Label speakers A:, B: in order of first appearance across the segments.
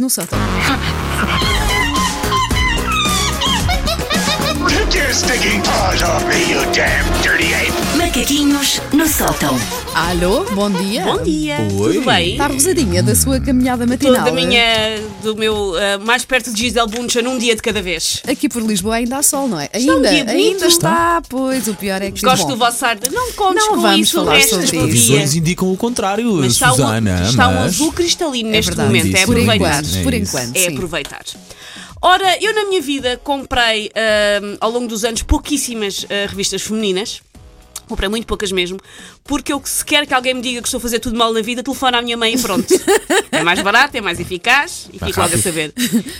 A: no sótão.
B: Take your stinking paws off me, you damn dirty ape!
C: Macaquinhos no sótão.
A: Alô, bom dia.
D: Bom dia,
E: Oi.
D: tudo bem?
A: Está rosadinha da sua caminhada matinal.
D: Toda a minha, do meu, ah, mais perto de Gisele Buncha num dia de cada vez.
A: Aqui por Lisboa ainda há sol, não é?
D: Está um
A: Ainda,
D: dia bonito.
A: ainda está, pois. O pior é que
D: Gosto
A: bom,
D: do vosso ar de não contes
A: Não
D: com
A: vamos
D: isso o
A: falar
D: resto
A: sobre
D: do
A: isso.
D: dia.
E: Previsões indicam o contrário,
D: Mas está,
E: Susana.
D: um, está um
E: mas...
D: azul cristalino
A: É
D: neste
A: verdade.
D: momento, é
E: Isso,
A: por
D: aproveitar.
A: enquanto,
E: É
A: por
E: isso.
A: enquanto.
D: É
A: sim.
D: Ora, eu na minha vida comprei ah, ao longo dos anos pouquíssimas ah, revistas femininas. Comprei muito poucas mesmo, porque eu se quer que alguém me diga que estou a fazer tudo mal na vida, telefona à minha mãe e pronto. é mais barato, é mais eficaz e fico logo a saber.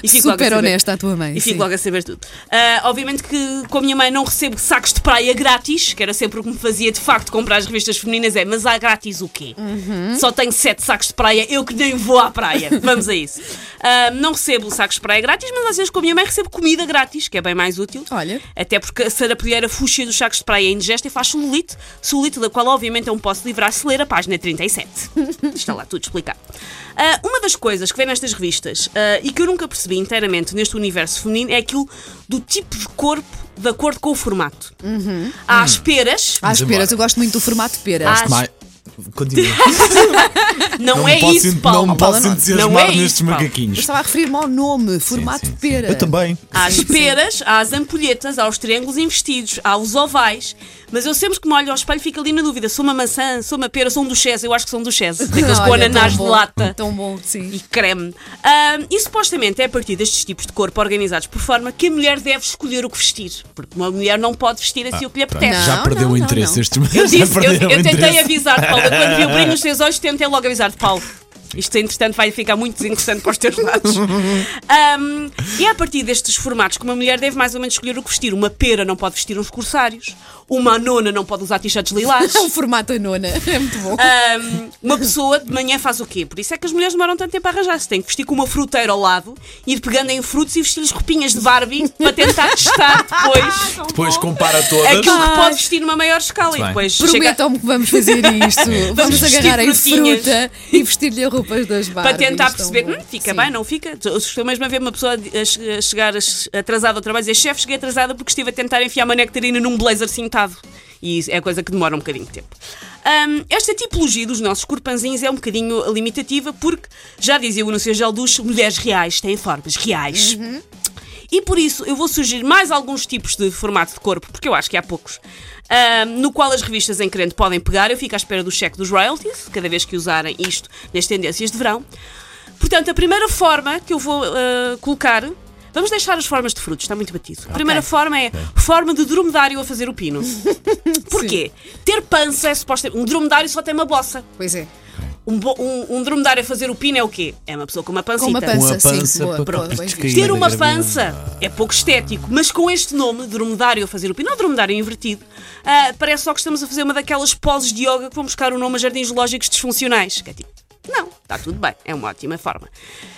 D: E fico logo a
A: Super
D: saber.
A: honesta a tua mãe.
D: E fico
A: sim.
D: logo a saber tudo. Ah, obviamente que com a minha mãe não recebo sacos de praia grátis, que era sempre o que me fazia de facto comprar as revistas femininas. É, mas há grátis o quê?
A: Uhum.
D: Só tenho sete sacos de praia, eu que nem vou à praia. Vamos a isso. Ah, não recebo sacos de praia grátis, mas às vezes com a minha mãe recebo comida grátis, que é bem mais útil.
A: Olha.
D: Até porque a sarapoeira fuxa dos sacos de praia é indigesta e faz celulite, celulite da qual obviamente eu me posso livrar se ler a página 37. Está lá tudo explicado. Ah, uma das coisas que vem nestas revistas ah, e que eu nunca percebi inteiramente neste universo feminino é aquilo do tipo de corpo de acordo com o formato. Há as peras,
A: Às
E: Vamos
A: peras, eu gosto muito do formato de pera.
D: Às-
E: Mais... Continua.
D: não,
E: Não
D: é
E: posso,
D: isso, Paulo.
E: Não me
A: Paulo,
E: posso
A: não-
E: entusiasmar
D: não é isso,
E: nestes
D: Paulo.
A: Eu
E: macaquinhos.
A: estava a referir-me ao nome, formato
E: sim,
A: de pera.
E: Eu também.
D: Há as peras, há as ampulhetas, há os triângulos investidos, há os ovais. Mas eu sempre que me olho ao espelho fico ali na dúvida: sou uma maçã, sou uma pera, sou um duchesse. Eu acho que sou um duchesse. Daqueles com ananás de lata.
A: Tão bom, sim.
D: e creme. Ah, e supostamente é a partir destes tipos de corpo organizados por forma que a mulher deve escolher o que vestir. Porque uma mulher não pode vestir assim o que lhe apetece.
A: Não,
E: já perdeu
A: não,
E: o
A: não,
E: interesse este
D: Eu,
E: já
D: disse, eu, eu tentei
E: interesse.
D: avisar-te, Quando vi o brilho nos teus olhos, tentei logo avisar-te, Paulo. Isto, entretanto, vai ficar muito desinteressante para os teus lados. Ahm, e é a partir destes formatos que uma mulher deve mais ou menos escolher o que vestir. Uma pera não pode vestir uns corsários. Uma nona não pode usar t-shirts lilás.
A: O formato a nona. É muito bom.
D: Ahm, uma pessoa de manhã faz o quê? Por isso é que as mulheres demoram tanto tempo a arranjar-se. Tem que vestir com uma fruteira ao lado, ir pegando em frutos e vestir-lhes roupinhas de Barbie para tentar testar depois
E: Depois compara todas.
D: aquilo que pode vestir numa maior escala. E depois chega
A: Prometam-me que vamos fazer isto. Vamos,
D: vestir
A: agarrar em fruta e vestir-lhe a das
D: para
A: Barbies.
D: tentar perceber, hum, fica
A: Sim.
D: bem, não fica. Estou mesmo a ver uma pessoa a che- a chegar atrasada ao trabalho e dizer: chefe, cheguei atrasada porque estive a tentar enfiar uma nectarina num blazer cintado. E é coisa que demora um bocadinho de tempo. Hum, esta tipologia dos nossos corpanzinhos é um bocadinho limitativa porque, já dizia o anúncio Gelducho, mulheres reais têm formas reais. E por isso eu vou sugerir mais alguns tipos de formato de corpo, porque eu acho que há poucos, ahm, no qual as revistas em crente podem pegar. Eu fico à espera do cheque dos royalties, cada vez que usarem isto nas tendências de verão. Portanto, a primeira forma que eu vou ah, colocar. Vamos deixar as formas de frutos, está muito batido. A primeira forma é forma de dromedário a fazer o pino. Porquê? Ter pança é supostamente. Um dromedário só tem uma bossa.
A: Pois é.
D: Um, bo- um, um dromedário a fazer o pino é o quê? É uma pessoa com uma pancita.
A: Com uma
E: Com
A: pança,
E: a pança
A: sim. Boa, visto.
D: ter uma pança é pouco estético, mas com este nome, dromedário a fazer o pino, ou dromedário invertido, ah, parece só que estamos a fazer uma daquelas poses de yoga que vão buscar o nome a jardins lógicos disfuncionais. Que é tipo, não, está tudo bem, é uma ótima forma.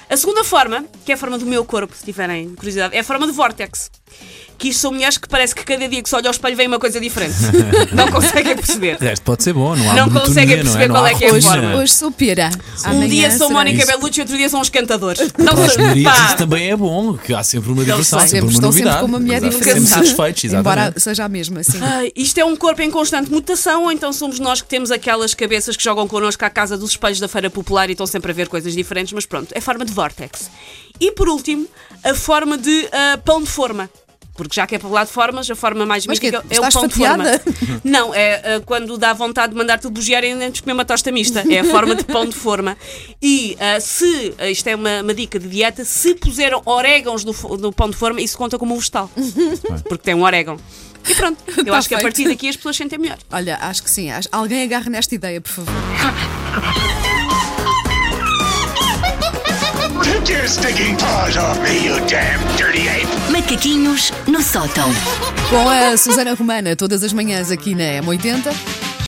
D: A segunda forma, que é a forma do meu corpo, se tiverem curiosidade, é a forma de vórtex. Que isto são mulheres que parece que cada dia que se olha ao espelho vem uma coisa diferente. não conseguem perceber.
E: O resto pode ser bom, não há
D: Não conseguem
E: não
D: perceber
E: Não
D: qual
E: há
D: é que é a forma.
A: Hoje sou pera.
D: Um dia sou Mónica
A: isso.
D: Bellucci, outro dia são os cantadores.
E: Para
D: Não
E: os
D: sei.
E: maridos isso também é bom, que há sempre uma diversão, sempre
A: Sempre,
E: uma
A: estão sempre
E: novidade.
A: com uma mulher
E: Exato.
A: diferente.
E: Sempre satisfeitos,
A: Embora
E: exatamente.
A: seja a mesma, sim.
D: Ai, isto é um corpo em constante mutação, ou então somos nós que temos aquelas cabeças que jogam connosco à casa dos espelhos da Feira Popular e estão sempre a ver coisas diferentes, mas pronto, é forma de vórtex. E por último, a forma de ah, pão de forma. Porque já que é para falar de formas, a forma mais
A: Mas
D: mítica
A: que,
D: é o pão
A: fatiada?
D: de forma. Não, é ah, quando dá vontade de mandar-te bugiar e antes de comer uma tosta mista. É a forma de pão de forma. E ah, se, ah, isto é uma, uma dica de dieta, se puseram orégãos no, no pão de forma, isso conta como um vegetal. Porque tem um orégão. E pronto, eu
A: Tá
D: acho que a
A: feito.
D: partir daqui as pessoas sentem melhor.
A: Olha, acho que sim. acho- Alguém agarra nesta ideia, por favor.
B: Your stinking paws off me, you damn dirty ape!
C: Macaquinhos no sótão.
A: Com a Susana Romana, todas as manhãs aqui na M80.